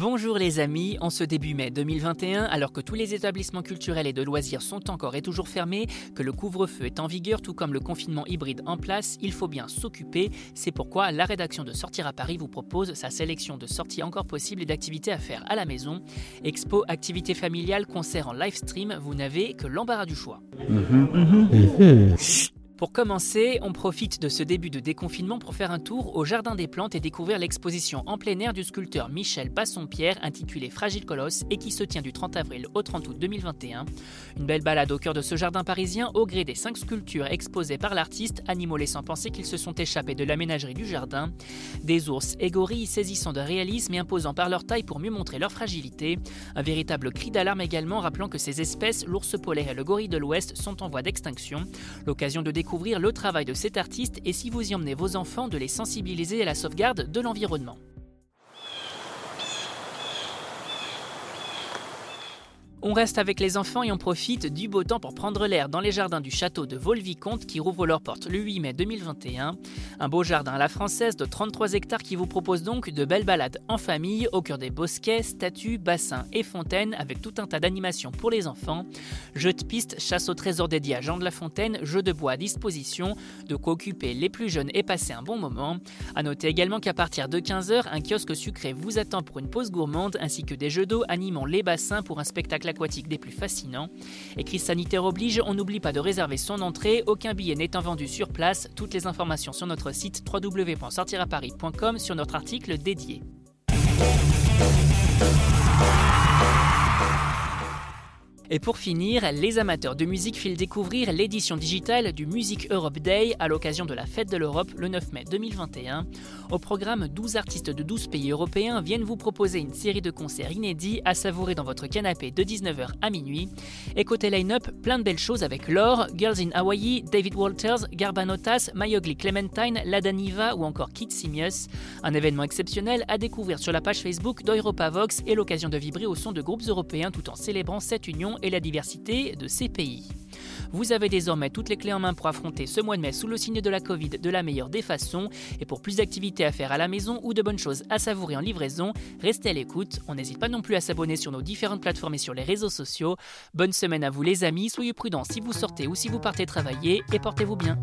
Bonjour les amis, en ce début mai 2021, alors que tous les établissements culturels et de loisirs sont encore et toujours fermés, que le couvre-feu est en vigueur tout comme le confinement hybride en place, il faut bien s'occuper. C'est pourquoi la rédaction de Sortir à Paris vous propose sa sélection de sorties encore possibles et d'activités à faire à la maison. Expo, activités familiales, concerts en live stream, vous n'avez que l'embarras du choix. Pour commencer, on profite de ce début de déconfinement pour faire un tour au Jardin des Plantes et découvrir l'exposition en plein air du sculpteur Michel Bassompierre intitulée Fragile Colosse et qui se tient du 30 avril au 30 août 2021. Une belle balade au cœur de ce jardin parisien au gré des cinq sculptures exposées par l'artiste, animaux laissant penser qu'ils se sont échappés de l'aménagerie du jardin. Des ours et gorilles saisissant de réalisme et imposant par leur taille pour mieux montrer leur fragilité. Un véritable cri d'alarme également rappelant que ces espèces, l'ours polaire et le gorille de l'Ouest, sont en voie d'extinction. L'occasion le travail de cet artiste et si vous y emmenez vos enfants, de les sensibiliser à la sauvegarde de l'environnement. On reste avec les enfants et on profite du beau temps pour prendre l'air dans les jardins du château de Volvicomte qui rouvre leurs portes le 8 mai 2021. Un beau jardin à la française de 33 hectares qui vous propose donc de belles balades en famille au cœur des bosquets, statues, bassins et fontaines avec tout un tas d'animations pour les enfants. Jeux de piste, chasse au trésor dédié à Jean de la Fontaine, jeux de bois à disposition, de quoi occuper les plus jeunes et passer un bon moment. A noter également qu'à partir de 15h, un kiosque sucré vous attend pour une pause gourmande ainsi que des jeux d'eau animant les bassins pour un spectacle aquatiques des plus fascinants. Et crise sanitaire oblige, on n'oublie pas de réserver son entrée, aucun billet n'étant vendu sur place. Toutes les informations sur notre site www.sortiraparis.com sur notre article dédié. Et pour finir, les amateurs de musique filent découvrir l'édition digitale du Music Europe Day à l'occasion de la Fête de l'Europe le 9 mai 2021. Au programme, 12 artistes de 12 pays européens viennent vous proposer une série de concerts inédits à savourer dans votre canapé de 19h à minuit. Et côté line-up, plein de belles choses avec Laure, Girls in Hawaii, David Walters, Garbanotas, Mayogli Clementine, Ladaniva ou encore Kit Simius. Un événement exceptionnel à découvrir sur la page Facebook d'EuropaVox et l'occasion de vibrer au son de groupes européens tout en célébrant cette union et la diversité de ces pays. Vous avez désormais toutes les clés en main pour affronter ce mois de mai sous le signe de la Covid de la meilleure des façons. Et pour plus d'activités à faire à la maison ou de bonnes choses à savourer en livraison, restez à l'écoute. On n'hésite pas non plus à s'abonner sur nos différentes plateformes et sur les réseaux sociaux. Bonne semaine à vous les amis, soyez prudents si vous sortez ou si vous partez travailler et portez-vous bien.